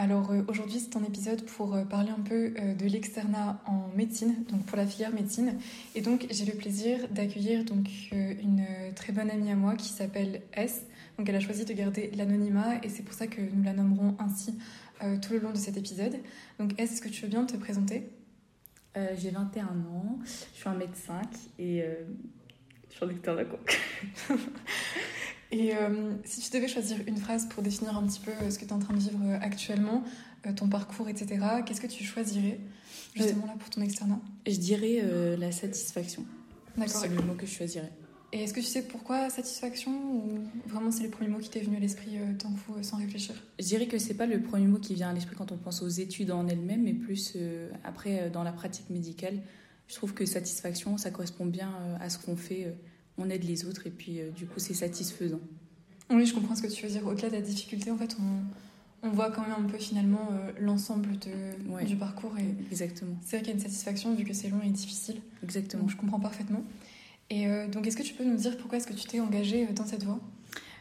Alors euh, aujourd'hui c'est un épisode pour euh, parler un peu euh, de l'externat en médecine, donc pour la filière médecine. Et donc j'ai le plaisir d'accueillir donc une très bonne amie à moi qui s'appelle S. Donc elle a choisi de garder l'anonymat et c'est pour ça que nous la nommerons ainsi tout le long de cet épisode. Donc S, est-ce que tu veux bien te présenter? J'ai 21 ans, je suis un médecin et je suis en externat quoi. Et euh, si tu devais choisir une phrase pour définir un petit peu euh, ce que tu es en train de vivre euh, actuellement, ton parcours, etc., qu'est-ce que tu choisirais justement là pour ton externat? Je dirais la satisfaction. D'accord. C'est le mot que je choisirais. Et est-ce que tu sais pourquoi satisfaction ou vraiment c'est le premier mot qui t'est venu à l'esprit tant fou sans réfléchir? Je dirais que c'est pas le premier mot qui vient à l'esprit quand on pense aux études en elles-mêmes, mais plus après dans la pratique médicale. Je trouve que satisfaction, ça correspond bien à ce qu'on fait on aide les autres et puis euh, du coup c'est satisfaisant. Oui, je comprends ce que tu veux dire. Au-delà de la difficulté, en fait, on, on voit quand même un peu finalement euh, l'ensemble de, du parcours. Et Exactement. C'est vrai qu'il y a une satisfaction vu que c'est long et difficile. Exactement. Donc je comprends parfaitement. Et euh, donc, est-ce que tu peux nous dire pourquoi est-ce que tu t'es engagée dans cette voie?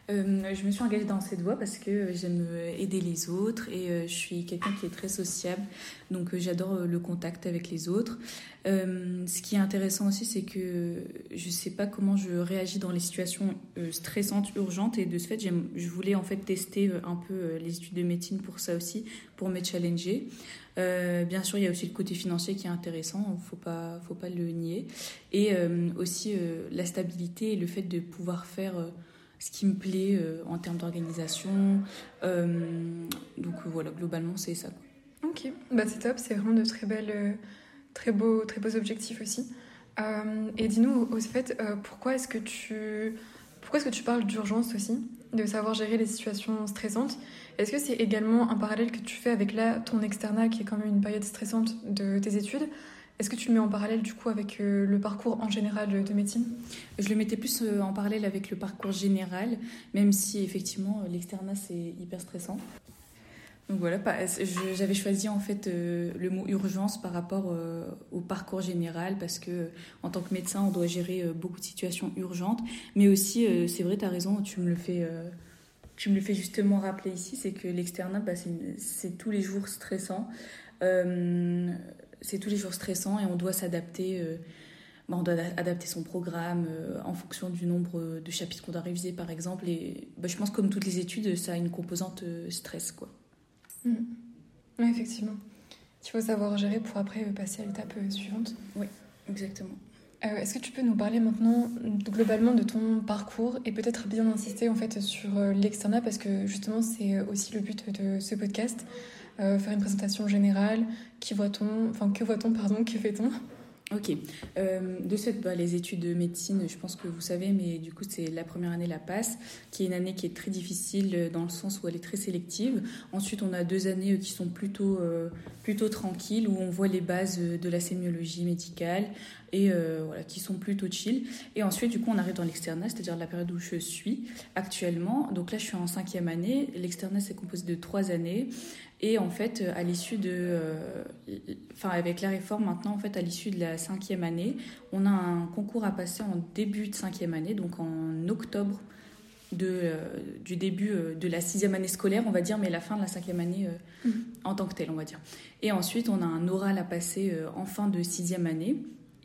Euh, je me suis engagée dans cette voie parce que j'aime aider les autres et euh, je suis quelqu'un qui est très sociable, donc euh, j'adore le contact avec les autres. ce qui est intéressant aussi, c'est que je ne sais pas comment je réagis dans les situations stressantes, urgentes, et de ce fait, je voulais en fait tester un peu les études de médecine pour ça aussi, pour me challenger. bien sûr, il y a aussi le côté financier qui est intéressant, faut pas, faut pas le nier, et aussi la stabilité et le fait de pouvoir faire ce qui me plaît euh, en termes d'organisation. Euh, donc euh, voilà, globalement, c'est ça. Ok, bah, c'est top, c'est vraiment de très belles, très beaux, très beaux objectifs aussi. et dis-nous au fait, pourquoi est-ce que tu, est-ce que tu parles d'urgence aussi, de savoir gérer les situations stressantes? Est-ce que c'est également un parallèle que tu fais avec là ton externat, qui est quand même une période stressante de tes études? Est-ce que tu le mets en parallèle du coup avec euh, le parcours en général de médecine? Je le mettais plus euh, en parallèle avec le parcours général, même si effectivement euh, l'externat c'est hyper stressant. Donc voilà, j'avais choisi en fait le mot urgence par rapport au parcours général parce que en tant que médecin on doit gérer beaucoup de situations urgentes, mais aussi c'est vrai, tu as raison, tu me le fais tu me le fais justement rappeler ici, c'est que l'externat, bah, c'est tous les jours stressant c'est tous les jours stressant et on doit s'adapter. Euh, bah, on doit adapter son programme euh, en fonction du nombre de chapitres qu'on doit réviser, par exemple. Et bah, je pense, comme toutes les études, ça a une composante euh, stress, quoi. Mmh. Oui, effectivement. Il faut savoir gérer pour après passer à l'étape suivante. Oui, exactement. Est-ce que tu peux nous parler maintenant globalement de ton parcours et peut-être bien insister en fait sur l'externat? Parce que justement c'est aussi le but de ce podcast. Euh, faire une présentation générale. Qui voit-on Enfin, que voit-on, pardon, que fait-on? Ok. Euh, de cette, bah, les études de médecine, je pense que vous savez, mais du coup, c'est la première année, la passe, qui est une année qui est très difficile euh, dans le sens où elle est très sélective. Ensuite, on a deux années qui sont plutôt, plutôt tranquilles, où on voit les bases de la sémiologie médicale et voilà, qui sont plutôt chill. Et ensuite, du coup, on arrive dans l'externat, c'est-à-dire la période où je suis actuellement. Donc là, je suis en cinquième année. L'externat, c'est composé de trois années. Et en fait, à l'issue de, euh, enfin avec la réforme maintenant, en fait, à l'issue de la cinquième année, on a un concours à passer en début de cinquième année, donc en octobre de, euh, du début euh, de la sixième année scolaire, on va dire, mais la fin de la cinquième année mm. en tant que telle, on va dire. Et ensuite, on a un oral à passer en fin de sixième année.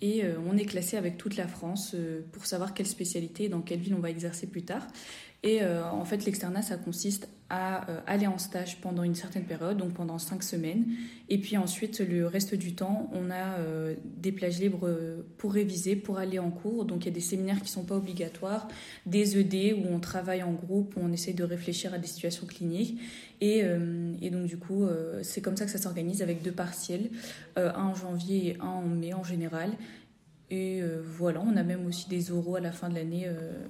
Et on est classé avec toute la France pour savoir quelle spécialité et dans quelle ville on va exercer plus tard. Et en fait, l'externat, ça consiste à aller en stage pendant une certaine période, donc pendant cinq semaines. Et puis ensuite, le reste du temps, on a des plages libres pour réviser, pour aller en cours. Donc il y a des séminaires qui ne sont pas obligatoires, des ED où on travaille en groupe, où on essaie de réfléchir à des situations cliniques. Et, et donc du coup, c'est comme ça que ça s'organise avec deux partiels, un en janvier et un en mai en général. Et euh, voilà, on a même aussi des oraux à la fin de l'année, euh,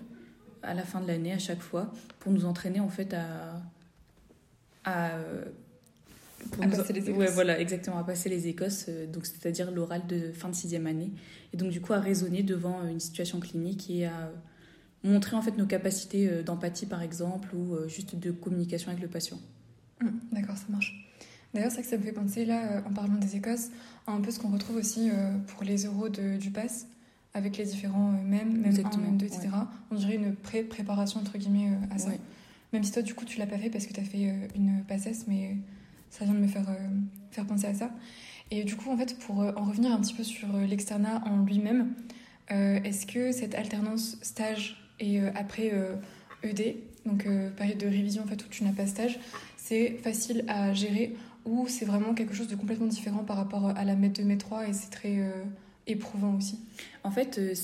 à la fin de l'année à chaque fois, pour nous entraîner en fait à, à, passer les écosses. Ouais, voilà, exactement, à passer les écosses, euh, donc c'est-à-dire l'oral de fin de sixième année, et donc du coup à raisonner devant une situation clinique et à montrer en fait nos capacités d'empathie par exemple ou juste de communication avec le patient. Mmh, d'accord, ça marche. D'ailleurs, c'est que ça me fait penser, là, en parlant des Écosses, un peu ce qu'on retrouve aussi euh, pour les euros du pass, avec les différents euh, mêmes, même 1, même 2, etc. On dirait une pré-préparation, entre guillemets, euh, à ça. Même si toi, du coup, tu l'as pas fait parce que tu as fait une passesse, mais ça vient de me faire, faire penser à ça. Et du coup, en fait, pour en revenir un petit peu sur l'externat en lui-même, est-ce que cette alternance stage et après ED, donc période de révision en fait où tu n'as pas stage, c'est facile à gérer ou c'est vraiment quelque chose de complètement différent par rapport à la MET 2, MET 3 et c'est très euh, éprouvant aussi En fait, euh,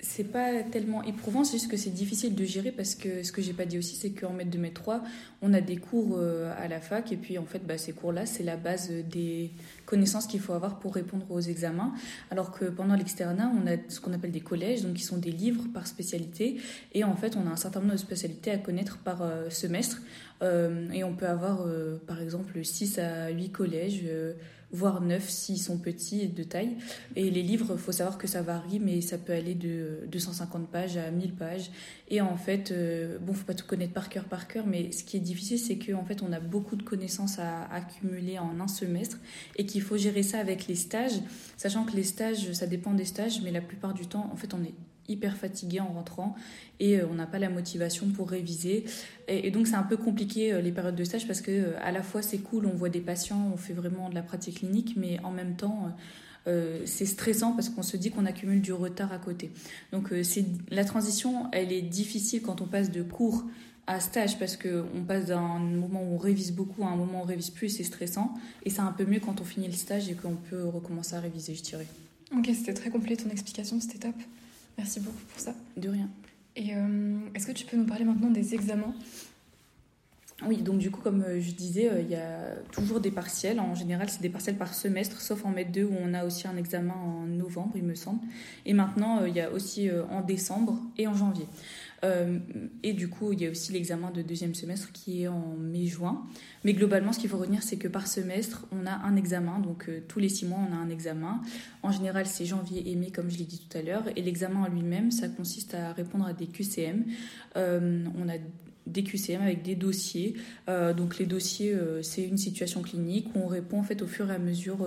c'est pas tellement éprouvant, c'est juste que c'est difficile de gérer parce que ce que j'ai pas dit aussi, c'est qu'en MET 2, MET 3, on a des cours euh, à la fac et puis en fait, bah, ces cours-là, c'est la base des connaissances qu'il faut avoir pour répondre aux examens. Alors que pendant l'externat, on a ce qu'on appelle des collèges, donc qui sont des livres par spécialité et en fait, on a un certain nombre de spécialités à connaître par semestre. Euh, et on peut avoir, euh, par exemple, 6 à 8 collèges, euh, voire 9 s'ils sont petits et de taille. Et les livres, faut savoir que ça varie, mais ça peut aller de 250 pages à 1000 pages. Et en fait, bon, faut pas tout connaître par cœur, par cœur, mais ce qui est difficile, c'est qu'en fait, on a beaucoup de connaissances à accumuler en un semestre et qu'il faut gérer ça avec les stages, sachant que les stages, ça dépend des stages, mais la plupart du temps, en fait, on est hyper fatigué en rentrant et euh, on n'a pas la motivation pour réviser. Et, donc c'est un peu compliqué euh, les périodes de stage parce que euh, à la fois c'est cool, on voit des patients, on fait vraiment de la pratique clinique, mais en même temps c'est stressant parce qu'on se dit qu'on accumule du retard à côté. Donc c'est la transition, elle est difficile quand on passe de cours à stage parce qu'on passe d'un moment où on révise beaucoup à un moment où on révise plus, c'est stressant. Et c'est un peu mieux quand on finit le stage et qu'on peut recommencer à réviser, je dirais. Ok, c'était très complet ton explication, c'était top. Merci beaucoup pour ça. De rien. Et euh, est-ce que tu peux nous parler maintenant des examens? Oui, donc du coup, comme euh, je disais, euh, il y a toujours des partiels. En général, c'est des partiels par semestre, sauf en mai 2 où on a aussi un examen en novembre, il me semble. Et maintenant, il y a aussi en décembre et en janvier. Euh, et du coup, il y a aussi l'examen de deuxième semestre qui est en mai-juin. Mais globalement, ce qu'il faut retenir, c'est que par semestre, on a un examen. Donc euh, tous les six mois, on a un examen. En général, c'est janvier et mai, comme je l'ai dit tout à l'heure. Et l'examen en lui-même, ça consiste à répondre à des QCM. Euh, on a des QCM avec des dossiers. donc les dossiers, c'est une situation clinique où on répond en fait au fur et à mesure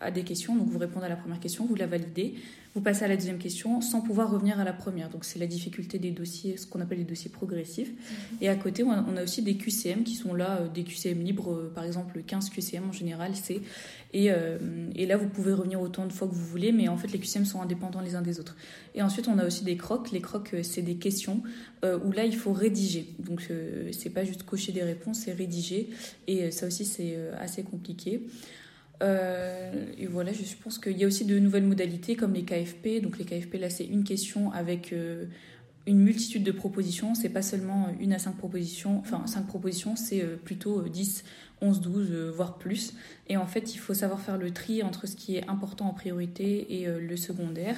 à des questions. Donc vous répondez à la première question, vous la validez, vous passez à la deuxième question sans pouvoir revenir à la première. Donc c'est la difficulté des dossiers, ce qu'on appelle les dossiers progressifs. Mhm. Et à côté, on a, aussi des QCM qui sont là, euh, des QCM libres, euh, par exemple 15 QCM en général, c'est et, euh, et, là vous pouvez revenir autant de fois que vous voulez, mais en fait les QCM sont indépendants les uns des autres. Et ensuite on a aussi des crocs. Les crocs c'est des questions où là il faut rédiger. Donc c'est pas juste cocher des réponses, c'est rédiger. Et ça aussi c'est assez compliqué. Euh, et voilà, je pense qu'il y a aussi de nouvelles modalités comme les KFP. Donc les KFP, là, c'est une question avec euh, une multitude de propositions. C'est pas seulement une à cinq propositions, enfin cinq propositions, c'est euh, plutôt 10, 11, 12, voire plus. Et en fait, il faut savoir faire le tri entre ce qui est important en priorité et le secondaire.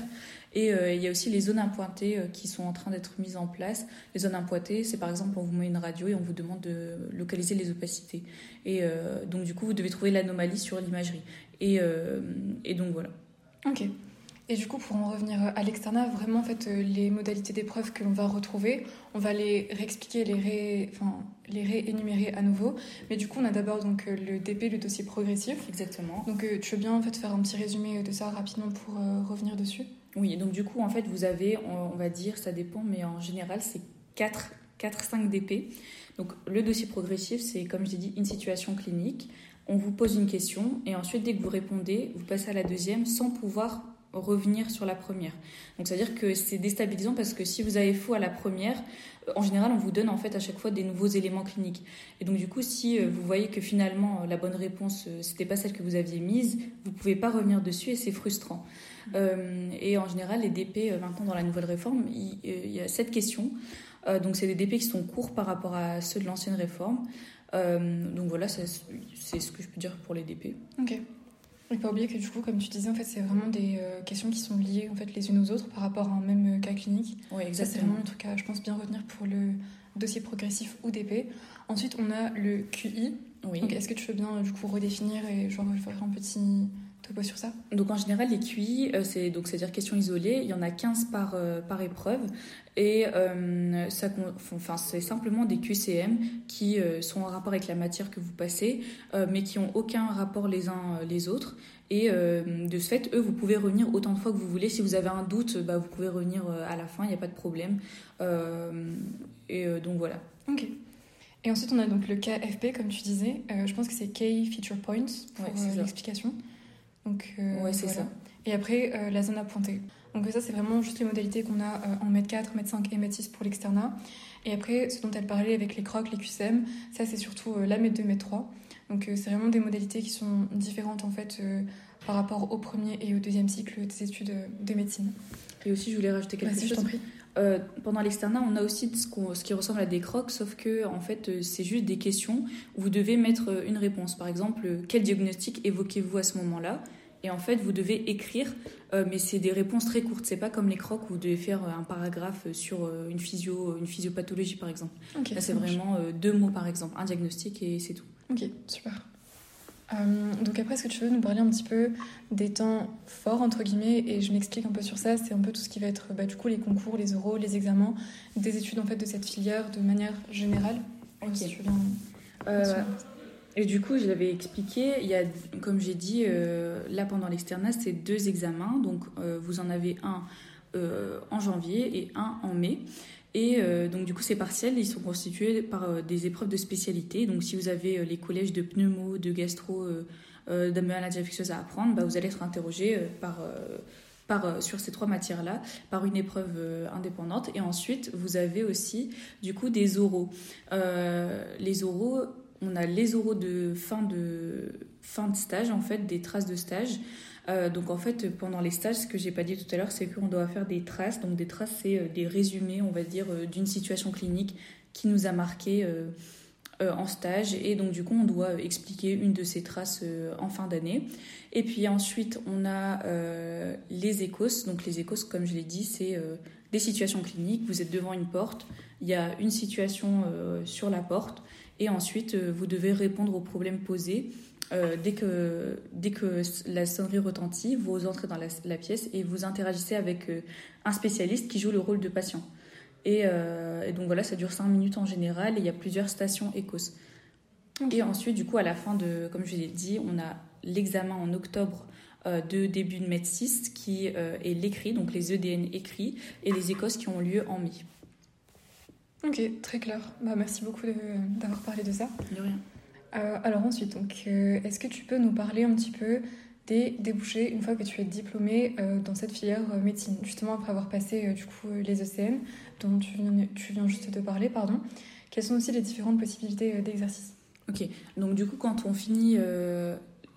Et euh, il y a aussi les zones impointées euh, qui sont en train d'être mises en place. Les zones impointées, c'est par exemple on vous met une radio et on vous demande de localiser les opacités. Et euh, donc du coup, vous devez trouver l'anomalie sur l'imagerie. Et, et donc voilà. Ok. Et du coup, pour en revenir à l'externat, vraiment, en fait, les modalités d'épreuve que l'on va retrouver, on va les réexpliquer, les, ré... enfin, les réénumérer à nouveau. Mais du coup, on a d'abord donc le DP, le dossier progressif. Exactement. Donc, tu veux bien en fait faire un petit résumé de ça rapidement pour revenir dessus? Oui, donc du coup, en fait, vous avez, on, va dire, ça dépend, mais en général, c'est 4-5 DP. Donc le dossier progressif, c'est, comme je l'ai dit, une situation clinique. On vous pose une question et ensuite, dès que vous répondez, vous passez à la deuxième sans pouvoir revenir sur la première. Donc c'est-à-dire que c'est déstabilisant parce que si vous avez faux à la première, euh, en général on vous donne en fait à chaque fois des nouveaux éléments cliniques. Et donc du coup si euh, vous voyez que finalement la bonne réponse c'était pas celle que vous aviez mise, vous pouvez pas revenir dessus et c'est frustrant. et en général les DP maintenant dans la nouvelle réforme, il, y a cette question. donc c'est des DP qui sont courts par rapport à ceux de l'ancienne réforme. donc voilà, c'est ce que je peux dire pour les DP. Ok. Ne pas oublier que du coup, comme tu disais, en fait, c'est vraiment des euh, questions qui sont liées en fait, les unes aux autres par rapport à un même euh, cas clinique. Oui, exactement. C'est vraiment un truc à, je pense, bien retenir pour le dossier progressif ou DP. Ensuite, on a le QI. Oui. est-ce que tu veux bien, du coup, redéfinir et genre faire un petit topo sur ça? Donc, en général, les QI, euh, c'est donc c'est-à-dire questions isolées. Il y en a 15 par, par épreuve. Et ça, enfin, c'est simplement des QCM qui sont en rapport avec la matière que vous passez, mais qui n'ont aucun rapport les uns les autres. Et de ce fait, eux, vous pouvez revenir autant de fois que vous voulez. Si vous avez un doute, bah, vous pouvez revenir à la fin, il n'y a pas de problème. et donc voilà. Ok. Et ensuite, on a donc le KFP, comme tu disais. je pense que c'est Key Feature Points pour l'explication. Donc, ouais, c'est ça. Et après, la zone à pointer. Donc ça, c'est vraiment juste les modalités qu'on a euh, en mètre 4, mètre 5 et mètre 6 pour l'externat. Et après, ce dont elle parlait avec les crocs, les QCM, ça, c'est surtout euh, la mètre 2, mètre 3. Donc euh, c'est vraiment des modalités qui sont différentes en fait par rapport au premier et au deuxième cycle des études de médecine. Et aussi, je voulais rajouter quelque chose. Je prie. pendant l'externat, on a aussi ce, ce, qui ressemble à des crocs, sauf que en fait, c'est juste des questions où vous devez mettre une réponse. Par exemple, quel diagnostic évoquez-vous à ce moment-là? Et en fait, vous devez écrire, euh, mais c'est des réponses très courtes. C'est pas comme les crocs où vous devez faire un paragraphe sur euh, une physio, une physiopathologie par exemple. Là, c'est vraiment euh, deux mots par exemple, un diagnostic et c'est tout. Ok, super. Donc après, est-ce que tu veux nous parler un petit peu des temps forts entre guillemets et je m'explique un peu sur ça. C'est un peu tout ce qui va être bah, du coup les concours, les oraux, les examens, des études en fait de cette filière de manière générale? Ok. Si tu et du coup, je l'avais expliqué, il y a, comme j'ai dit, euh, là pendant l'externat, c'est deux examens. Donc, euh, vous en avez un euh, en janvier et un en mai. Et donc, du coup, ces partiels, ils sont constitués par des épreuves de spécialité. Donc, si vous avez les collèges de pneumo, de gastro, de maladie infectieuse à apprendre, bah, vous allez être interrogé par. Par, sur ces trois matières-là par une épreuve indépendante. Et ensuite, vous avez aussi du coup des oraux. les oraux, on a les oraux de fin de, fin de stage, en fait, des traces de stage. Euh, donc en fait, pendant les stages, ce que j'ai pas dit tout à l'heure, c'est qu'on doit faire des traces. Donc des traces, c'est euh, des résumés, on va dire, euh, d'une situation clinique qui nous a marqué en stage. Et donc du coup, on doit expliquer une de ces traces en fin d'année. Et puis ensuite, on a les écos. Donc les écos, comme je l'ai dit, c'est des situations cliniques. Vous êtes devant une porte, il y a une situation sur la porte et ensuite, vous devez répondre aux problèmes posés. Euh, dès, que, dès que la sonnerie retentit, vous entrez dans la, pièce et vous interagissez avec euh, un spécialiste qui joue le rôle de patient. Et, donc voilà, ça dure 5 minutes en général et il y a plusieurs stations écos. Et ensuite, du coup, à la fin de, comme je l'ai dit, on a l'examen en octobre de début de Med 6 qui est l'écrit, donc les EDN écrits, et les écos qui ont lieu en mai. Ok, très clair. Bah, merci beaucoup d'avoir parlé de ça. De rien. Euh, alors ensuite, donc, euh, est-ce que tu peux nous parler un petit peu des débouchés une fois que tu es diplômé euh, dans cette filière médecine, justement après avoir passé du coup les ECN dont tu viens, tu viens juste de parler, pardon. Quelles sont aussi les différentes possibilités d'exercice? Ok, donc du coup quand on finit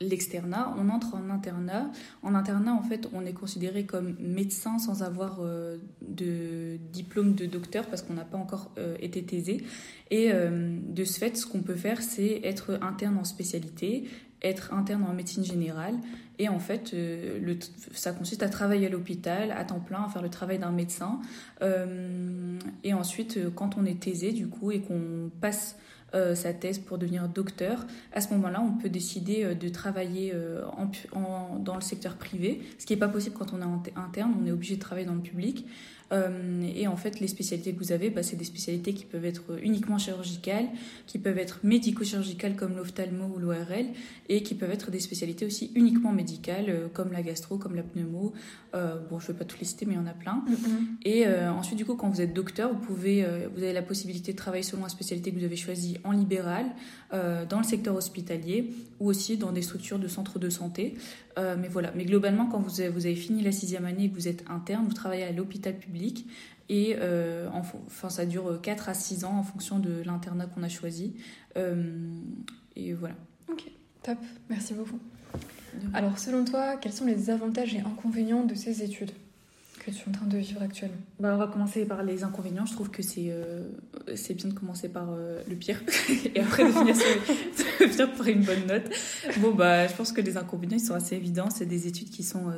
l'externat, on entre en internat. En internat, en fait, on est considéré comme médecin sans avoir euh, de diplôme de docteur parce qu'on n'a pas encore euh, été taisé. Et euh, de ce fait, ce qu'on peut faire, c'est être interne en spécialité, être interne en médecine générale. Et en fait, ça consiste à travailler à l'hôpital à temps plein, à faire le travail d'un médecin. et ensuite, quand on est taisé, du coup, et qu'on passe euh, sa thèse pour devenir docteur, à ce moment-là, on peut décider euh, de travailler euh, dans le secteur privé, ce qui n'est pas possible quand on est interne, on est obligé de travailler dans le public. Euh, et en fait, les spécialités que vous avez, bah, c'est des spécialités qui peuvent être uniquement chirurgicales, qui peuvent être médico-chirurgicales comme l'ophtalmo ou l'ORL, et qui peuvent être des spécialités aussi uniquement médicales, euh, comme la gastro, comme la pneumo. Euh, bon, je ne vais pas tout lister, mais il y en a plein. Et ensuite, du coup, quand vous êtes docteur, vous, pouvez, vous avez la possibilité de travailler selon la spécialité que vous avez choisie en libéral, dans le secteur hospitalier, ou aussi dans des structures de centres de santé. mais voilà. Mais globalement, quand vous avez, vous avez fini la sixième année et que vous êtes interne, vous travaillez à l'hôpital public et euh, enfin, ça dure 4 à 6 ans en fonction de l'internat qu'on a choisi. Euh, et voilà. Ok, top. Merci beaucoup. Alors, selon toi, quels sont les avantages et inconvénients de ces études que tu es en train de vivre actuellement? Bah, On va commencer par les inconvénients. Je trouve que c'est euh, c'est bien de commencer par le pire et après de finir sur le pire pour une bonne note. Bon, bah, je pense que les inconvénients, ils sont assez évidents. C'est des études qui sont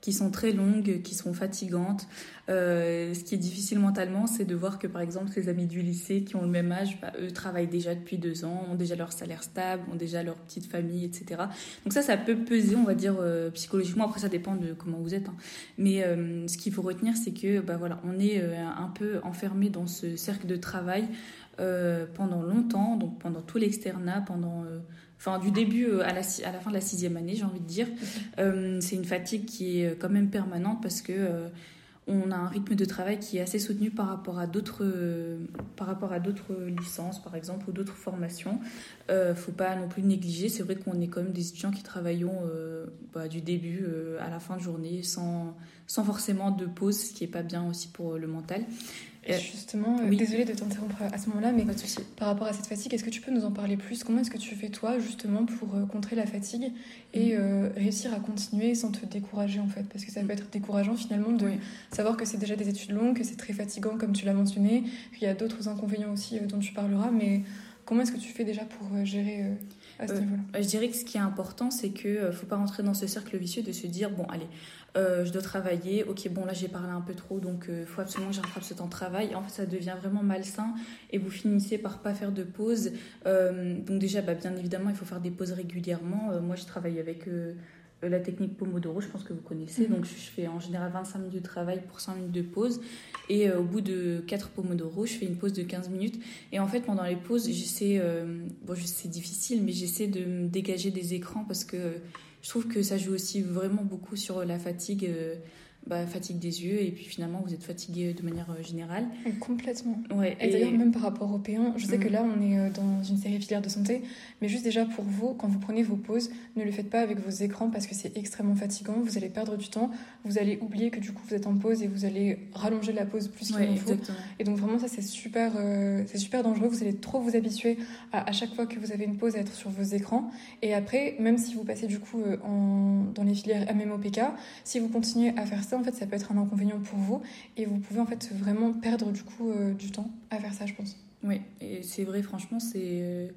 qui sont très longues, qui sont fatigantes. Euh, ce qui est difficile mentalement, c'est de voir que par exemple ces amis du lycée qui ont le même âge, bah, eux travaillent déjà depuis deux ans, ont déjà leur salaire stable, ont déjà leur petite famille, etc. Donc ça, ça peut peser, on va dire, euh, psychologiquement. Après, ça dépend de comment vous êtes. Hein. Mais euh, ce qu'il faut retenir, c'est que bah, voilà, on est un peu enfermé dans ce cercle de travail pendant longtemps, donc pendant tout l'externat, pendant enfin du début euh, à la, à la fin de la sixième année, j'ai envie de dire. Euh, c'est une fatigue qui est quand même permanente parce que euh, on a un rythme de travail qui est assez soutenu par rapport à d'autres par rapport à d'autres licences par exemple ou d'autres formations. Euh, faut pas non plus négliger. C'est vrai qu'on est quand même des étudiants qui travaillons bah, du début à la fin de journée sans sans forcément de pause ce qui est pas bien aussi pour le mental Justement, euh, désolée de t'interrompre à ce moment-là, mais par rapport à cette fatigue, est-ce que tu peux nous en parler plus? Comment est-ce que tu fais toi justement pour euh, contrer la fatigue et mm. euh, réussir à continuer sans te décourager en fait? Parce que ça peut être décourageant finalement de savoir que c'est déjà des études longues, que c'est très fatigant comme tu l'as mentionné, qu'il y a d'autres inconvénients aussi dont tu parleras, mais comment est-ce que tu fais déjà pour gérer ce niveau-là Je dirais que ce qui est important, c'est qu'il ne faut pas rentrer dans ce cercle vicieux de se dire, bon allez, euh, je dois travailler, ok bon là j'ai parlé un peu trop donc il euh, faut absolument que j'attrape ce temps de travail. En fait ça devient vraiment malsain et vous finissez par pas faire de pause. Euh, donc déjà bah, bien évidemment il faut faire des pauses régulièrement. moi je travaille avec la technique Pomodoro, je pense que vous connaissez. Mhm. Donc je fais en général 25 minutes de travail pour 5 minutes de pause. Et au bout de 4 Pomodoro, je fais une pause de 15 minutes. Et en fait, pendant les pauses, j'essaie, bon, c'est difficile, mais j'essaie de me dégager des écrans parce que je trouve que ça joue aussi vraiment beaucoup sur la fatigue euh, bah, fatigue des yeux et puis finalement vous êtes fatigué de manière euh, générale. Complètement. Ouais, et, d'ailleurs même par rapport au P1, je sais que mm. là on est euh, dans une série filière de santé, mais juste déjà pour vous, quand vous prenez vos pauses, ne le faites pas avec vos écrans parce que c'est extrêmement fatigant, vous allez perdre du temps, vous allez oublier que du coup vous êtes en pause et vous allez rallonger la pause plus qu'il en faut. Et donc vraiment ça c'est super, euh, c'est super dangereux, vous allez trop vous habituer à, à, chaque fois que vous avez une pause à être sur vos écrans. Et après, même si vous passez du coup en, dans les filières MMOPK, si vous continuez à faire ça, en fait, ça peut être un inconvénient pour vous et vous pouvez en fait vraiment perdre du coup euh, du temps à faire ça, je pense. Oui, et c'est vrai, franchement, c'est euh,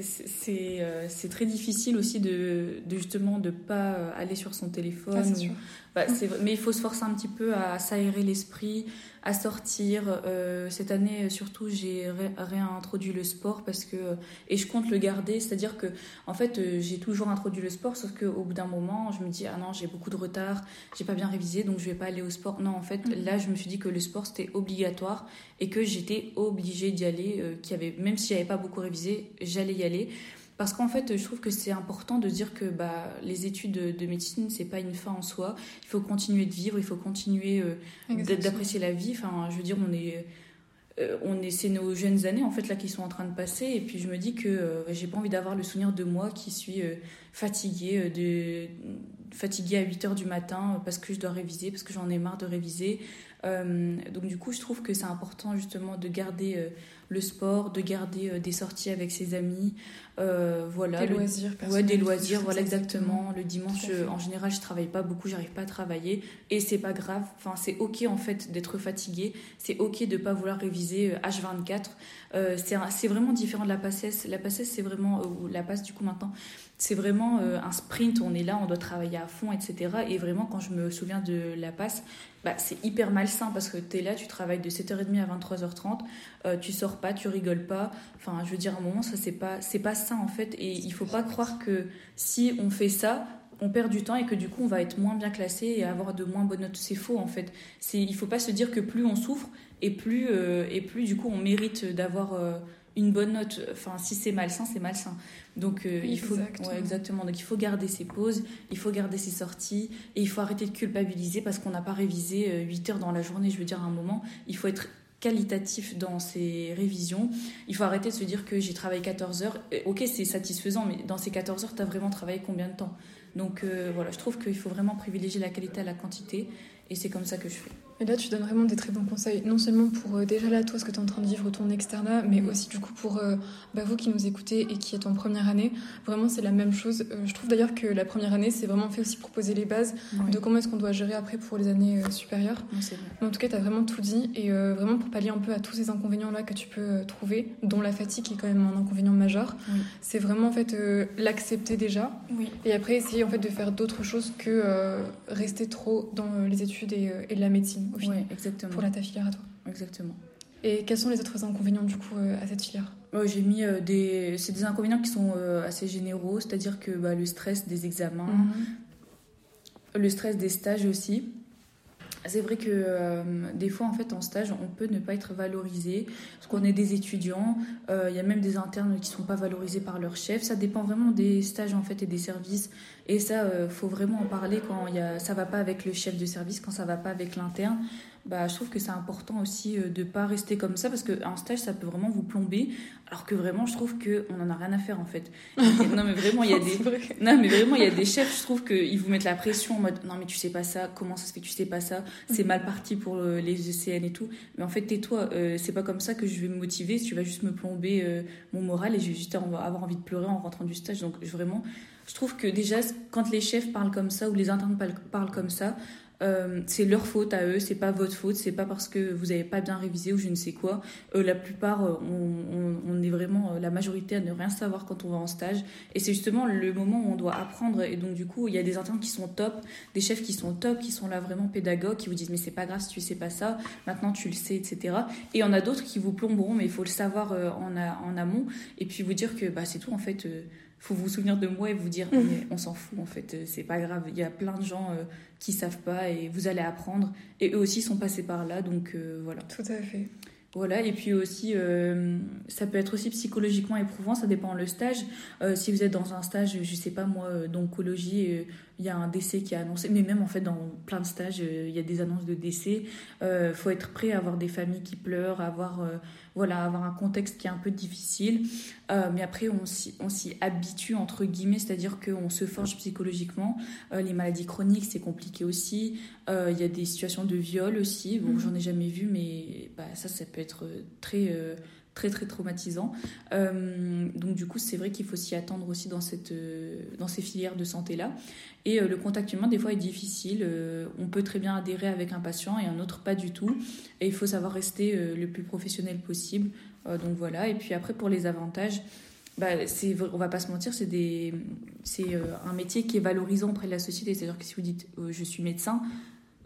c'est euh, c'est très difficile aussi de, de justement de pas aller sur son téléphone. Ah, sûr. Bah, mais il faut se forcer un petit peu à s'aérer l'esprit, à sortir. Euh, cette année, surtout, j'ai réintroduit le sport parce que et je compte le garder. C'est-à-dire que, en fait, euh, j'ai toujours introduit le sport, sauf qu'au bout d'un moment, je me dis ah non, j'ai beaucoup de retard, j'ai pas bien révisé, donc je vais pas aller au sport. Non, en fait, mm. là, je me suis dit que le sport c'était obligatoire et que j'étais obligée d'y aller. Euh, qu'il avait, même si j'avais pas beaucoup révisé, j'allais y aller. Parce qu'en fait, je trouve que c'est important de dire que bah, les études de, de médecine, c'est pas une fin en soi. Il faut continuer de vivre, il faut continuer euh, d'apprécier la vie. Enfin, je veux dire, on est, euh, on est, c'est nos jeunes années en fait là qui sont en train de passer. Et puis je me dis que euh, j'ai pas envie d'avoir le souvenir de moi qui suis fatiguée, de, fatiguée à 8 heures du matin parce que je dois réviser, parce que j'en ai marre de réviser. donc du coup, je trouve que c'est important justement de garder le sport, de garder euh, des sorties avec ses amis, euh, voilà. Des loisirs. Ouais, des loisirs, voilà exactement. Le dimanche, en général, je travaille pas beaucoup, j'arrive pas à travailler et c'est pas grave. Enfin, c'est ok en fait d'être fatigué, c'est ok de pas vouloir réviser H24. Euh, c'est vraiment différent de la passesse. La passesse, c'est vraiment ou la passe du coup maintenant, c'est vraiment un sprint. On est là, on doit travailler à fond, etc. Et vraiment, quand je me souviens de la passe, bah, c'est hyper malsain parce que tu es là, tu travailles de 7h30 à 23h30, euh, tu sors pas, tu rigoles pas. Enfin, je veux dire, à un moment, ça, c'est pas, pas ça en fait. Et il faut pas croire que si on fait ça, on perd du temps et que du coup on va être moins bien classé et avoir de moins bonnes notes. C'est faux en fait. Il faut pas se dire que plus on souffre et plus, euh, et plus du coup on mérite d'avoir euh, une bonne note. Enfin, si c'est malsain, c'est malsain. Donc euh, il faut Exactement. exactement. Donc il faut garder ses pauses, il faut garder ses sorties et il faut arrêter de culpabiliser parce qu'on n'a pas révisé 8 heures dans la journée. Je veux dire à un moment, il faut être qualitatif dans ses révisions. Il faut arrêter de se dire que j'ai travaillé 14 heures. Ok, c'est satisfaisant, mais dans ces 14 heures, tu as vraiment travaillé combien de temps? Donc euh, voilà, je trouve qu'il faut vraiment privilégier la qualité à la quantité. Et c'est comme ça que je fais. Et là, tu donnes vraiment des très bons conseils, non seulement pour euh, déjà là, toi, ce que tu es en train de vivre, ton externat, mais Mhm. aussi du coup pour euh, bah, vous qui nous écoutez et qui êtes en première année. Vraiment, c'est la même chose. Euh, je trouve d'ailleurs que la première année, c'est vraiment fait aussi pour poser les bases de comment est-ce qu'on doit gérer après pour les années supérieures. Non. Mais en tout cas, tu as vraiment tout dit. Et vraiment, pour pallier un peu à tous ces inconvénients-là que tu peux trouver, dont la fatigue qui est quand même un inconvénient majeur, Oui. c'est vraiment en fait l'accepter déjà. Oui. Et après, essayer en fait de faire d'autres choses que rester trop dans les études et, et la médecine au final, Ouais, exactement. pour la, ta filière à toi. Exactement. Et quels sont les autres inconvénients du coup euh, à cette filière? J'ai mis euh, des. C'est des inconvénients qui sont euh, assez généraux, c'est-à-dire que bah, le stress des examens, le stress des stages aussi. C'est vrai que euh, des fois, en fait, en stage, on peut ne pas être valorisé parce qu'on est des étudiants. euh, Il y a même des internes qui sont pas valorisés par leur chef. Ça dépend vraiment des stages en fait et des services. Et ça, euh, faut vraiment en parler quand y a, ça va pas avec le chef de service, quand ça va pas avec l'interne. Bah, je trouve que c'est important aussi euh, de pas rester comme ça parce qu'un stage, ça peut vraiment vous plomber. Alors que vraiment, je trouve qu'on en a rien à faire en fait. non, mais vraiment, il y a des, non, mais vraiment, il y a des chefs, je trouve qu'ils vous mettent la pression en mode non, mais tu sais pas ça, comment ça se fait que tu sais pas ça, c'est mal parti pour les ECN et tout. Mais en fait, tais-toi, euh, c'est pas comme ça que je vais me motiver, tu vas juste me plomber euh, mon moral et je vais juste avoir envie de pleurer en rentrant du stage. Donc, vraiment, je trouve que déjà, quand les chefs parlent comme ça ou les internes parlent- comme ça, euh, c'est leur faute à eux, c'est pas votre faute, c'est pas parce que vous avez pas bien révisé ou je ne sais quoi. Euh, la plupart, euh, on, on- est vraiment euh, la majorité à ne rien savoir quand on va en stage. Et c'est justement le moment où on doit apprendre. Et donc, du coup, il y a des internes qui sont top, des chefs qui sont top, qui sont là vraiment pédagogues, qui vous disent Mais c'est pas grave si tu sais pas ça, maintenant tu le sais, etc. Et il y en a d'autres qui vous plomberont, mais il faut le savoir en, a- en amont. Et puis vous dire que bah, c'est tout, en fait. Faut vous souvenir de moi et vous dire Mhm. mais on s'en fout en fait euh, c'est pas grave il y a plein de gens euh, qui savent pas et vous allez apprendre et eux aussi sont passés par là donc euh, voilà Tout à fait. Voilà, et puis aussi, euh, ça peut être aussi psychologiquement éprouvant, ça dépend le stage. Euh, si vous êtes dans un stage, je sais pas moi, euh, d'oncologie, euh, il y a un décès qui est annoncé, mais même en fait dans plein de stages, il y a des annonces de décès. Euh, faut être prêt à avoir des familles qui pleurent, à avoir, voilà, avoir un contexte qui est un peu difficile. Mais après, on s'y habitue, entre guillemets, c'est-à-dire qu'on se forge psychologiquement. Les maladies chroniques, c'est compliqué aussi. Il y a des situations de viol aussi. Bon, Mhm. j'en ai jamais vu, mais bah, ça, ça peut être très, euh, très, très traumatisant. Euh, donc, du coup, c'est vrai qu'il faut s'y attendre aussi dans, cette, euh, dans ces filières de santé-là. Et euh, le contact humain, des fois, est difficile. Euh, on peut très bien adhérer avec un patient et un autre pas du tout. Et il faut savoir rester euh, le plus professionnel possible. Euh, donc, voilà. Et puis après, pour les avantages, bah, on va pas se mentir, c'est, des, euh, un métier qui est valorisant auprès de la société. C'est-à-dire que si vous dites euh, je suis médecin,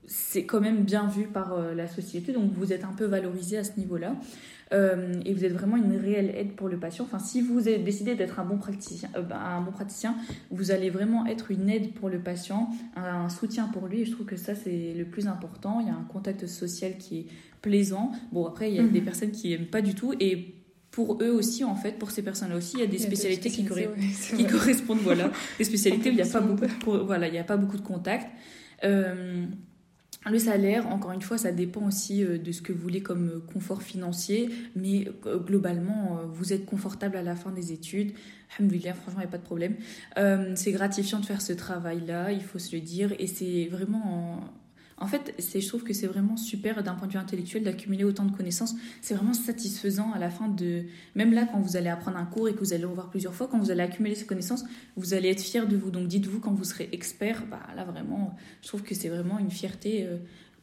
c'est quand même bien vu par euh, la société, donc vous êtes un peu valorisé à ce niveau-là. Euh, et vous êtes vraiment une réelle aide pour le patient. Enfin, si vous avez décidé d'être un bon praticien, euh, bah, un bon praticien, vous allez vraiment être une aide pour le patient, un, un soutien pour lui. Et je trouve que ça c'est le plus important. Il y a un contact social qui est plaisant. Bon, après il y a Mhm. des personnes qui aiment pas du tout et pour eux aussi, en fait, pour ces personnes-là aussi, il y a des spécialités qui, correspondent ouais, c'est qui vrai. correspondent voilà des spécialités où il n'y a pas beaucoup de, voilà il y a pas beaucoup de contacts Euh, le salaire encore une fois ça dépend aussi euh, de ce que vous voulez comme euh, confort financier mais euh, globalement vous êtes confortable à la fin des études. Alhamdoulilah, franchement il n'y a pas de problème. C'est gratifiant de faire ce travail là il faut se le dire et c'est vraiment en... En fait, je trouve que c'est vraiment super d'un point de vue intellectuel d'accumuler autant de connaissances. C'est vraiment satisfaisant à la fin de, même là, quand vous allez apprendre un cours et que vous allez le revoir plusieurs fois, quand vous allez accumuler ces connaissances, vous allez être fier de vous. Donc dites-vous, quand vous serez expert, bah, là vraiment, je trouve que c'est vraiment une fierté euh,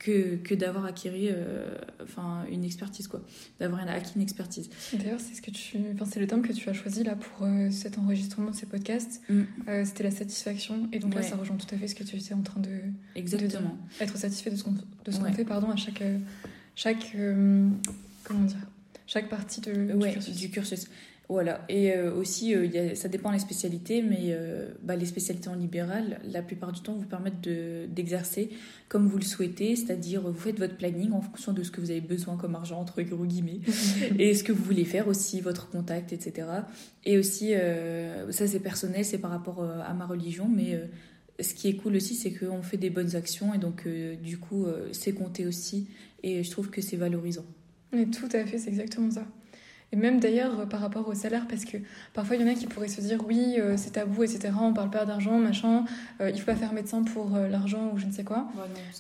que, que d'avoir acquis euh, enfin, une expertise, quoi. D'avoir acquis une expertise. D'ailleurs, c'est ce que tu, enfin, c'est le terme que tu as choisi là pour euh, cet enregistrement de ces podcasts. Mm. Euh, C'était la satisfaction, et donc là, ça rejoint tout à fait ce que tu étais en train de Exactement. être satisfait de ce qu'on Ouais. fait, pardon, à chaque chaque comment dire, chaque partie de du Ouais, cursus. du cursus. Voilà, et euh, aussi, euh, y a, ça dépend des spécialités, mais euh, bah, les spécialités en libéral, la plupart du temps, vous permettent d'exercer comme vous le souhaitez, c'est-à-dire vous faites votre planning en fonction de ce que vous avez besoin comme argent, entre gros guillemets, et ce que vous voulez faire aussi, votre contact, etc. Et aussi, ça c'est personnel, c'est par rapport à ma religion, mais ce qui est cool aussi, c'est qu'on fait des bonnes actions, et donc du coup, c'est compté aussi, et je trouve que c'est valorisant. Mais tout à fait, c'est exactement ça. Et même d'ailleurs euh, par rapport au salaire, parce que parfois il y en a qui pourraient se dire oui, euh, c'est tabou, etc. On parle pas d'argent, machin, euh, il faut pas faire médecin pour l'argent ou je ne sais quoi.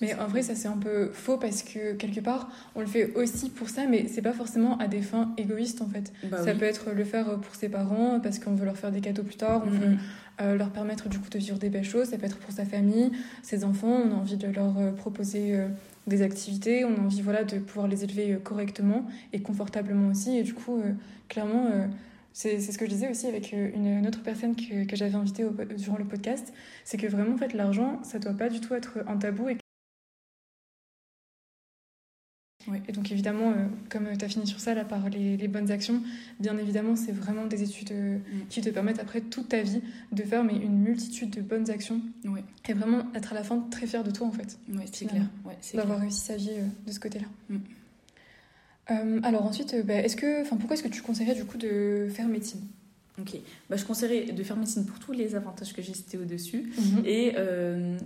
mais en vrai, ça c'est un peu faux parce que quelque part, on le fait aussi pour ça, mais c'est pas forcément à des fins égoïstes en fait. Bah ça peut être le faire pour ses parents, parce qu'on veut leur faire des cadeaux plus tard, on veut leur permettre du coup de vivre des belles choses, ça peut être pour sa famille, ses enfants, on a envie de leur proposer des activités, on a envie voilà, de pouvoir les élever euh, correctement et confortablement aussi. Et du coup, euh, clairement, euh, c'est ce que je disais aussi avec une, autre personne que, que j'avais invitée durant le podcast, c'est que vraiment, en fait, l'argent, ça doit pas du tout être un tabou et et donc évidemment, euh, comme tu as fini sur ça, là, par les, bonnes actions, bien évidemment, c'est vraiment des études euh, mm. qui te permettent après toute ta vie de faire mais une multitude de bonnes actions. Et vraiment être à la fin très fier de toi en fait. Oui, c'est clair. D'avoir réussi sa vie euh, de ce côté-là. Mm. alors ensuite, bah, est-ce que, pourquoi est-ce que tu conseillerais du coup de faire médecine? Ok, bah, je conseillerais de faire médecine pour tous les avantages que j'ai cités au-dessus. Mhm. Et euh,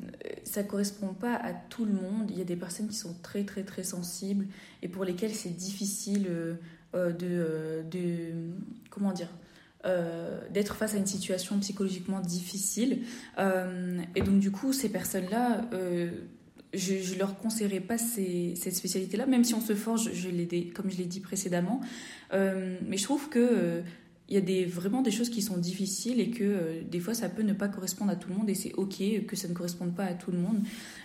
ça ne correspond pas à tout le monde. Il y a des personnes qui sont très, très, très sensibles et pour lesquelles c'est difficile euh, euh, de, de, Comment dire d'être face à une situation psychologiquement difficile. et donc, du coup, ces personnes-là, je ne leur conseillerais pas ces, cette spécialité-là, même si on se forge, je comme je l'ai dit précédemment. mais je trouve que il y a des, vraiment des choses qui sont difficiles et que euh, des fois ça peut ne pas correspondre à tout le monde et c'est ok que ça ne corresponde pas à tout le monde.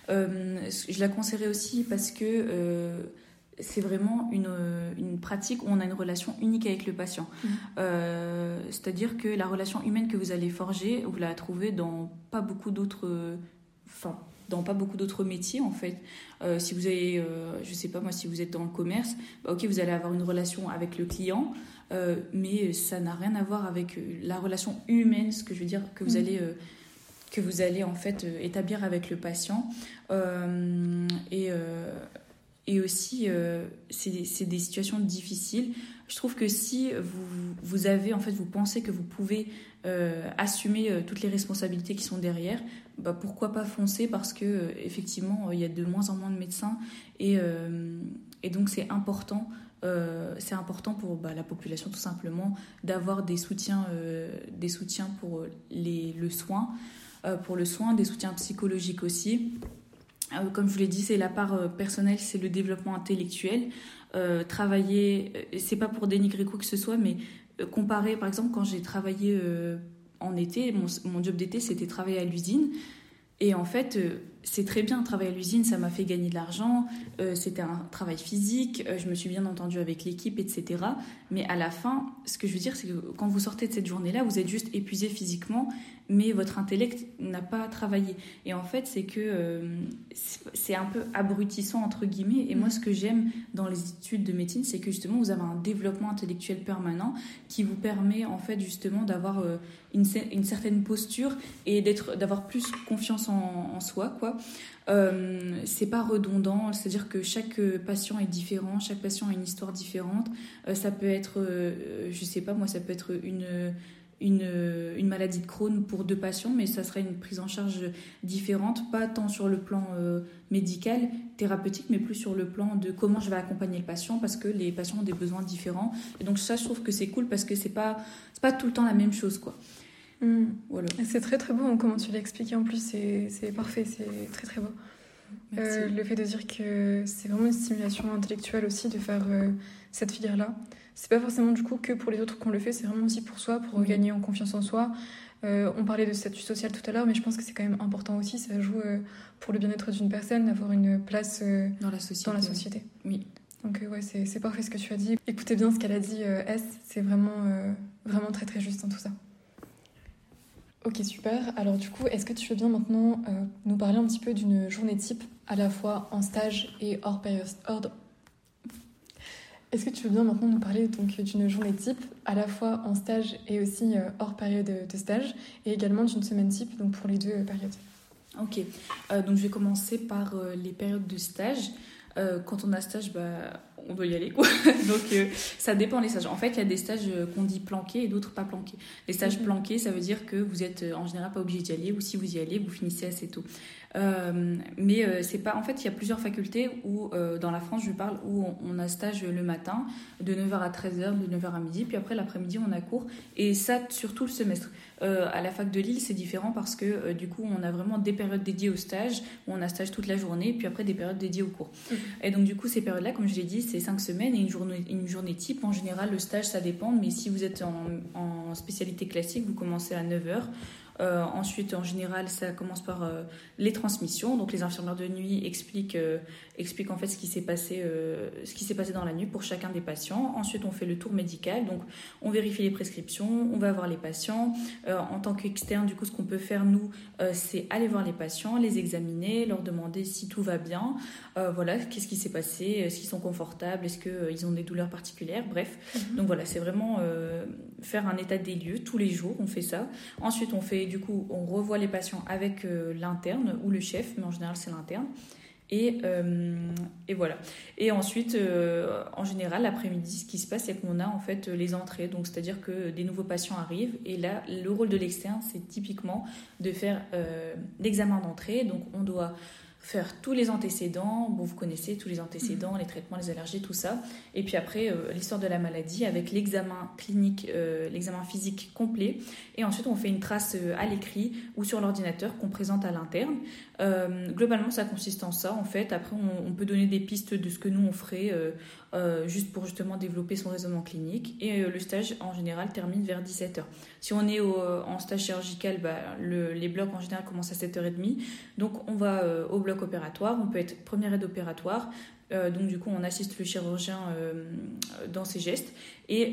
Euh, je la conseillerais aussi parce que euh, c'est vraiment une, une, pratique où on a une relation unique avec le patient. Mmh. C'est-à-dire que la relation humaine que vous allez forger, vous la trouvez dans pas beaucoup d'autres... Enfin, dans pas beaucoup d'autres métiers en fait. si vous avez, je sais pas moi, si vous êtes dans le commerce, bah, ok, vous allez avoir une relation avec le client, euh, mais ça n'a rien à voir avec euh, la relation humaine, ce que je veux dire, que vous mm. allez, euh, que vous allez en fait établir avec le patient. et, et aussi, c'est des situations difficiles. Je trouve que si vous, vous avez, en fait, vous pensez que vous pouvez assumer toutes les responsabilités qui sont derrière, bah, pourquoi pas foncer parce que effectivement il y a de moins en moins de médecins et, et donc c'est important euh, c'est important pour bah, la population tout simplement d'avoir des soutiens, euh, des soutiens pour le soin, euh, pour le soin, des soutiens psychologiques aussi. comme je vous l'ai dit, c'est la part personnelle, c'est le développement intellectuel. travailler, c'est pas pour dénigrer quoi que ce soit, mais comparer, par exemple, quand j'ai travaillé en été, mon, mon job d'été, c'était travailler à l'usine. Et en fait, c'est très bien, travailler à l'usine, ça m'a fait gagner de l'argent, euh, c'était un travail physique, euh, je me suis bien entendue avec l'équipe, etc. Mais à la fin, ce que je veux dire, c'est que quand vous sortez de cette journée-là, vous êtes juste épuisé physiquement, mais votre intellect n'a pas travaillé. Et en fait, c'est que euh, c'est un peu abrutissant, entre guillemets. Et moi, ce que j'aime dans les études de médecine, c'est que justement, vous avez un développement intellectuel permanent qui vous permet, en fait, justement, d'avoir une, une, certaine posture et d'avoir plus confiance en, en soi, quoi. Euh, c'est pas redondant, c'est-à-dire que chaque patient est différent, chaque patient a une histoire différente. Euh, ça peut être, euh, je sais pas, moi, ça peut être une, une, une, maladie de Crohn pour deux patients, mais ça serait une prise en charge différente, pas tant sur le plan médical, thérapeutique, mais plus sur le plan de comment je vais accompagner le patient, parce que les patients ont des besoins différents. Et donc ça, je trouve que c'est cool parce que c'est pas, pas tout le temps la même chose, quoi. Mm. Voilà. C'est très très beau hein, comment tu l'expliques en plus, c'est parfait, c'est très très beau. Euh, le fait de dire que c'est vraiment une stimulation intellectuelle aussi de faire euh, cette filière-là. C'est pas forcément du coup que pour les autres qu'on le fait, c'est vraiment aussi pour soi, pour gagner en confiance en soi. Euh, on parlait de statut social tout à l'heure, mais je pense que c'est quand même important aussi. Ça joue pour le bien-être d'une personne, d'avoir une place dans, la société. dans la société. Oui. Donc ouais, c'est parfait ce que tu as dit. Écoutez bien ce qu'elle a dit, S. C'est vraiment, vraiment très très juste en tout ça. Ok, super. Alors du coup, est-ce que tu veux bien maintenant euh, nous parler un petit peu d'une journée type, à la fois en stage et hors période, hors, Est-ce que tu veux bien maintenant nous parler donc d'une journée type, à la fois en stage et aussi hors période de stage, et également d'une semaine type, donc pour les deux périodes? Ok, donc je vais commencer par les périodes de stage. quand on a stage, bah, on doit y aller. Quoi. Donc euh, ça dépend des stages. En fait, il y a des stages euh, qu'on dit planqués et d'autres pas planqués. Les stages mhm. planqués, ça veut dire que vous êtes euh, en général pas obligé d'y aller ou si vous y allez, vous finissez assez tôt. Euh, mais euh, c'est pas. En fait, il y a plusieurs facultés où, euh, dans la France, je parle, où on, a stage le matin, de 9h à 13h, de 9h à midi, puis après l'après-midi, on a cours. Et ça, sur tout le semestre. à la fac de Lille, c'est différent parce que du coup, on a vraiment des périodes dédiées au stage, où on a stage toute la journée, puis après des périodes dédiées au cours. Mmh. Et donc, du coup, ces périodes-là, comme je l'ai dit, c'est 5 semaines et une journée, une journée type. En général, le stage, ça dépend, mais si vous êtes en, en spécialité classique, vous commencez à 9h. Euh, ensuite, en général, ça commence par euh, les transmissions. Donc, les infirmières de nuit expliquent, euh, expliquent en fait ce qui s'est passé, ce qui s'est passé dans la nuit pour chacun des patients. Ensuite, on fait le tour médical. Donc, on vérifie les prescriptions, on va voir les patients. en tant qu'externe, du coup, ce qu'on peut faire nous, c'est aller voir les patients, les examiner, leur demander si tout va bien. voilà, qu'est-ce qui s'est passé, est-ce qu'ils sont confortables, est-ce qu'ils ont des douleurs particulières? Bref, mhm. donc voilà, c'est vraiment faire un état des lieux tous les jours. On fait ça. Ensuite, on fait du coup, on revoit les patients avec euh, l'interne ou le chef, mais en général, c'est l'interne. Et, euh, voilà. Et ensuite, euh, en général, l'après-midi, ce qui se passe, c'est qu'on a en fait les entrées. Donc, c'est-à-dire que des nouveaux patients arrivent. Et là, le rôle de l'externe, c'est typiquement de faire l'examen d'entrée. Donc, on doit faire tous les antécédents. Bon, vous connaissez tous les antécédents, les traitements, les allergies, tout ça. Et puis après, euh, l'histoire de la maladie avec l'examen clinique, euh, l'examen physique complet. Et ensuite, on fait une trace euh, à l'écrit ou sur l'ordinateur qu'on présente à l'interne. Globalement, ça consiste en ça, en fait. Après, on, peut donner des pistes de ce que nous, on ferait euh, juste pour justement développer son raisonnement clinique. Et euh, le stage, en général, termine vers 17h. Si on est euh, en stage chirurgical, bah, les blocs, en général, commencent à 7h30. Donc, on va au bloc opératoire. On peut être première aide opératoire. donc, du coup, on assiste le chirurgien dans ses gestes. Et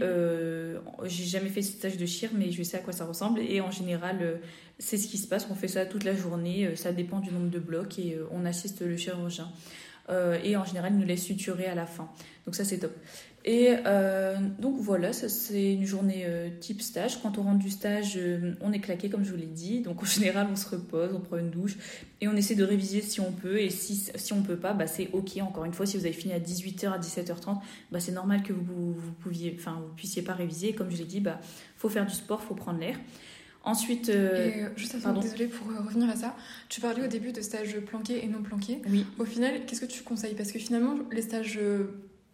j'ai jamais fait ce stage de chir, mais je sais à quoi ça ressemble. Et en général, c'est ce qui se passe. On fait ça toute la journée. ça dépend du nombre de blocs et on assiste le chirurgien. et en général, il nous laisse suturer à la fin. Donc ça, c'est top. Et euh, donc voilà, ça c'est une journée euh, type stage. Quand on rentre du stage, euh, on est claqué comme je vous l'ai dit. Donc en général, on se repose, on prend une douche et on essaie de réviser si on peut. Et si, si on peut pas, bah, c'est ok. Encore une fois, si vous avez fini à 18h, à 17h30, bah, c'est normal que vous, vous, pouviez, enfin, vous puissiez pas réviser. Comme je l'ai dit, bah, faut faire du sport, faut prendre l'air. Ensuite, euh, juste désolée pour revenir à ça, tu parlais au début de stages planqués et non planqués. Oui. Au final, qu'est-ce que tu conseilles? Parce que finalement, les stages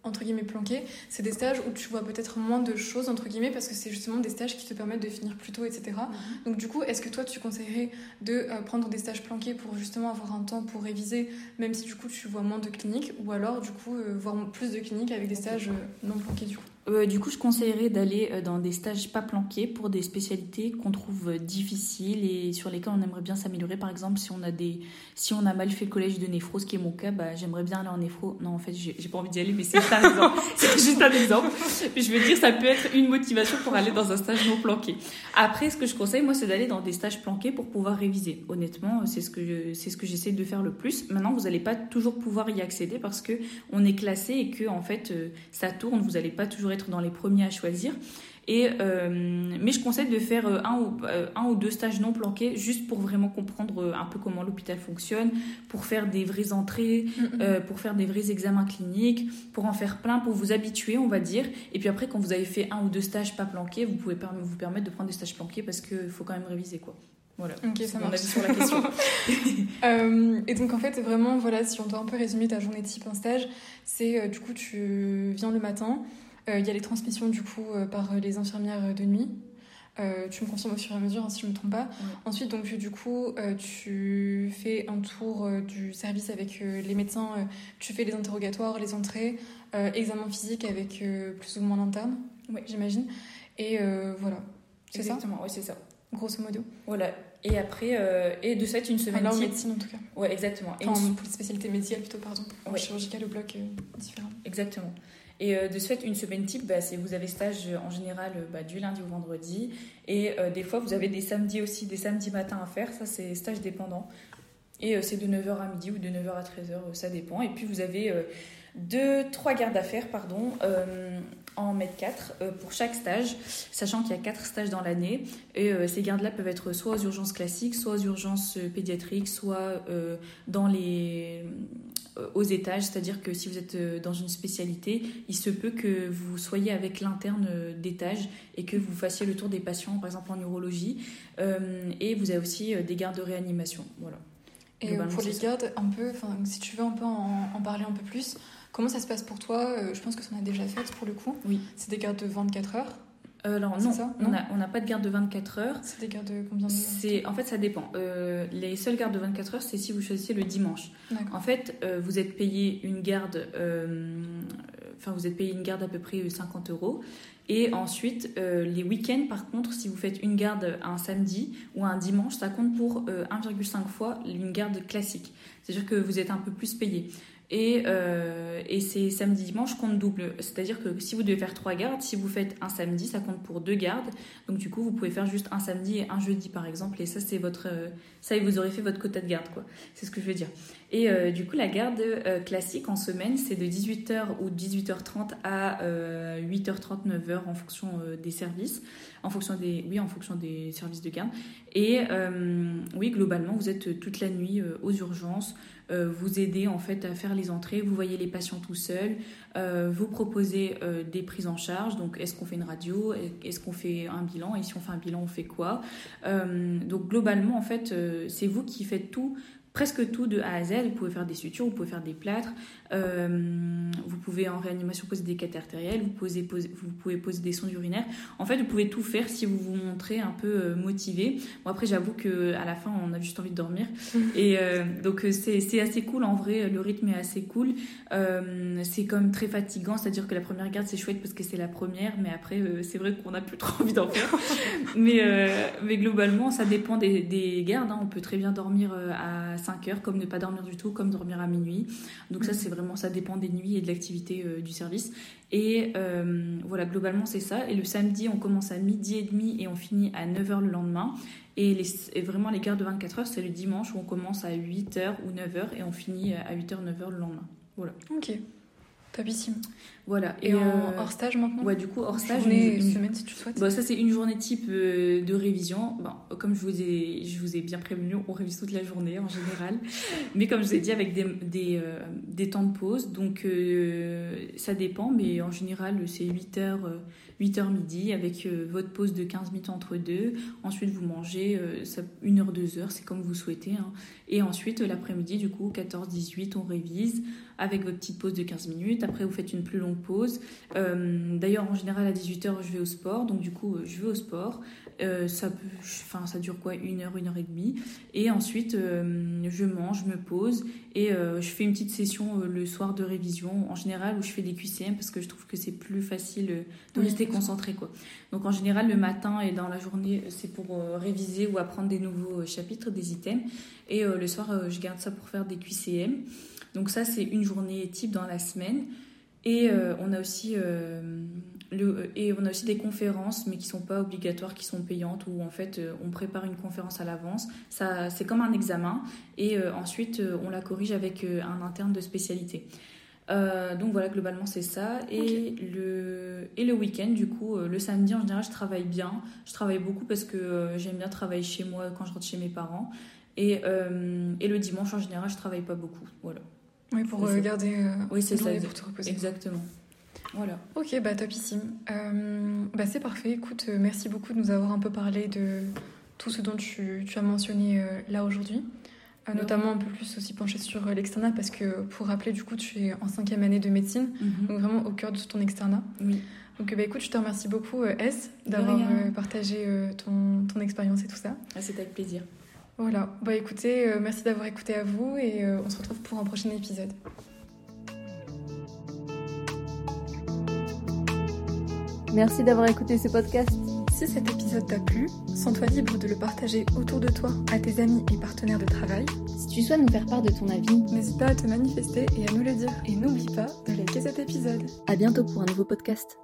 entre guillemets planqués, c'est des stages où tu vois peut-être moins de choses entre guillemets parce que c'est justement des stages qui te permettent de finir plus tôt, etc. Mhm. Donc du coup, est-ce que toi tu conseillerais de euh, prendre des stages planqués pour justement avoir un temps pour réviser, même si du coup tu vois moins de cliniques, ou alors du coup euh, voir plus de cliniques avec des stages euh, non planqués du coup? Euh, du coup, je conseillerais d'aller euh, dans des stages pas planqués pour des spécialités qu'on trouve euh, difficiles et sur lesquelles on aimerait bien s'améliorer. Par exemple, si on a des, si on a mal fait le collège de néphro, ce qui est mon cas, bah, j'aimerais bien aller en néphro. Non, en fait, j'ai pas envie d'y aller, mais c'est un c'est juste un exemple. Je veux dire, ça peut être une motivation pour aller dans un stage non planqué. Après, ce que je conseille, moi, c'est d'aller dans des stages planqués pour pouvoir réviser. Honnêtement, c'est ce que c'est ce que j'essaie de faire le plus. Maintenant, vous n'allez pas toujours pouvoir y accéder parce que on est classé et que en fait, ça tourne. Vous n'allez pas toujours être dans les premiers à choisir. Et, euh, mais je conseille de faire euh, un ou, euh, un ou deux stages non planqués juste pour vraiment comprendre un peu comment l'hôpital fonctionne, pour faire des vraies entrées, pour faire des vrais examens cliniques, pour en faire plein, pour vous habituer, on va dire. Et puis après, quand vous avez fait un ou deux stages pas planqués, vous pouvez vous permettre de prendre des stages planqués parce qu'il faut quand même réviser. quoi. Voilà, ok, ça mon avis sur la question. et donc en fait, vraiment, voilà, si on doit un peu résumer ta journée type en stage, c'est du coup tu viens le matin, il y a les transmissions du coup euh, par euh, les infirmières de nuit. tu me confirmes au fur et à mesure hein, si je ne me trompe pas. Ensuite, donc du coup, tu fais un tour du service avec les médecins, tu fais les interrogatoires, les entrées, examen physique avec plus ou moins l'interne, j'imagine. Et voilà. C'est ça Exactement, oui, c'est ça. Grosso modo. Voilà. Et après, et de cette une semaine. Enfin, en médecine en tout cas. Ouais, exactement. Enfin, pour les spécialités médicales plutôt, pardon. Ouais. Chirurgicale au bloc différent. Exactement. Et euh, de ce fait, une semaine type, bah, c'est vous avez stage euh, en général euh, bah, du lundi au vendredi. Et des fois, vous avez des samedis aussi, des samedis matins à faire. Ça, c'est stage dépendant. Et c'est de 9h à midi ou de 9h à 13h, ça dépend. Et puis vous avez deux, trois gardes à faire, pardon, en mètre 4 pour chaque stage, sachant qu'il y a quatre stages dans l'année. Et ces gardes-là peuvent être soit aux urgences classiques, soit aux urgences pédiatriques, soit dans les aux étages, c'est-à-dire que si vous êtes euh, dans une spécialité, il se peut que vous soyez avec l'interne euh, d'étage et que vous fassiez le tour des patients, par exemple en neurologie. et vous avez aussi des gardes de réanimation. Voilà. Et pour les gardes, un peu, si tu veux un peu en, parler un peu plus, comment ça se passe pour toi? Je pense que ça en a déjà fait pour le coup. Oui. C'est des gardes de 24 heures euh, alors non, on n'a pas de garde de 24 heures. C'est des gardes de combien de En fait, ça dépend. Euh, les seules gardes de 24 heures, c'est si vous choisissez le dimanche. En fait, euh, vous êtes payé une garde, enfin vous êtes payé une garde à peu près 50 euros. Et ensuite, les week-ends, par contre, si vous faites une garde un samedi ou un dimanche, ça compte pour 1,5 fois une garde classique. C'est-à-dire que vous êtes un peu plus payé. Et, euh, et c'est samedi dimanche compte double. C'est-à-dire que si vous devez faire trois gardes, si vous faites un samedi, ça compte pour deux gardes. Donc du coup, vous pouvez faire juste un samedi et un jeudi par exemple. Et ça, c'est votre, ça, vous aurez fait votre quota de garde, quoi. C'est ce que je veux dire. Et euh, du coup, la garde euh, classique en semaine, c'est de 18h ou 18h30 à 8h30, 9h en fonction des services, en fonction des, oui, en fonction des services de garde. Et oui, globalement, vous êtes toute la nuit aux urgences. Euh, vous aider en fait à faire les entrées, vous voyez les patients tout seuls, euh, vous proposez euh, des prises en charge, donc est-ce qu'on fait une radio, est-ce qu'on fait un bilan, et si on fait un bilan, on fait quoi? Donc globalement en fait c'est vous qui faites tout presque tout de A à Z. Vous pouvez faire des sutures, vous pouvez faire des plâtres, euh, vous pouvez en réanimation poser des artériels, vous, posez, vous pouvez poser des sondes urinaires. En fait, vous pouvez tout faire si vous vous montrez un peu euh, motivé. Bon, après, j'avoue qu'à la fin, on a juste envie de dormir. Et euh, donc, c'est assez cool. En vrai, le rythme est assez cool. c'est même très fatigant. C'est-à-dire que la première garde, c'est chouette parce que c'est la première. Mais après, c'est vrai qu'on n'a plus trop envie d'en faire. mais, mais globalement, ça dépend des, des gardes. Hein. On peut très bien dormir à 5 heures, comme ne pas dormir du tout, comme dormir à minuit. Donc ça, mm. c'est vraiment, ça dépend des nuits et de l'activité euh, du service. Et euh, voilà, globalement, c'est ça. Et le samedi, on commence à midi et demi et on finit à 9h le lendemain. Et, les, vraiment, les gardes de 24 heures, c'est le dimanche où on commence à 8h ou 9h et on finit à 8h, 9h le lendemain. Voilà. Ok. Topissime. Voilà. Et, en euh, hors stage maintenant Ouais, du coup, hors stage. Journée, une, semaine si tu souhaites. Bon, ça, c'est une journée type euh, de révision. Bon, comme je vous, ai, je vous ai bien prévenu, on révise toute la journée en général. mais comme je vous ai dit, avec des, des, euh, des temps de pause. Donc, ça dépend. Mais en général, c'est 8 heures 8h midi avec votre pause de 15 minutes entre deux. Ensuite, vous mangez 1 heure, 2 heures, c'est comme vous souhaitez. Hein. Et ensuite, l'après-midi, du coup, 14-18, on révise avec votre petite pause de 15 minutes. Après, vous faites une plus longue pause. Euh, d'ailleurs, en général, à 18h, je vais au sport. Donc, du coup, je vais au sport. Euh, ça, peut, enfin, ça dure quoi? Une heure, une heure et demie. Et ensuite, euh, je mange, je me pose et je fais une petite session le soir de révision, en général, où je fais des QCM parce que je trouve que c'est plus facile de rester concentré. Quoi. Donc, en général, le matin et dans la journée, c'est pour réviser ou apprendre des nouveaux chapitres, des items. Et le soir, je garde ça pour faire des QCM. Donc, ça, c'est une journée type dans la semaine. Et on a aussi euh, et on a aussi des conférences, mais qui sont pas obligatoires, qui sont payantes, où en fait euh, on prépare une conférence à l'avance. Ça, c'est comme un examen, et euh, ensuite on la corrige avec un interne de spécialité. donc voilà, globalement c'est ça. Et le, et le week-end, du coup, le samedi en général, je travaille bien. Je travaille beaucoup parce que j'aime bien travailler chez moi quand je rentre chez mes parents. Et, et le dimanche, en général, je travaille pas beaucoup. Voilà. Oui, pour regarder oui, c'est ça, pour te reposer. Exactement. Voilà. Ok, bah topissime. Euh, bah c'est parfait. Écoute, euh, merci beaucoup de nous avoir un peu parlé de tout ce dont tu, as mentionné euh, là aujourd'hui. notamment un peu plus aussi penché sur l'externat parce que pour rappeler du coup tu es en cinquième année de médecine mhm. donc vraiment au cœur de ton externat oui donc bah écoute je te remercie beaucoup S d'avoir partagé ton, ton expérience et tout ça ah, c'était avec plaisir voilà bah écoutez merci d'avoir écouté à vous et on se retrouve pour un prochain épisode Merci d'avoir écouté ce podcast. Si cet épisode t'a plu, sens-toi libre de le partager autour de toi à tes amis et partenaires de travail. Si tu souhaites nous faire part de ton avis, n'hésite pas à te manifester et à nous le dire. Et n'oublie pas de liker cet épisode. À bientôt pour un nouveau podcast.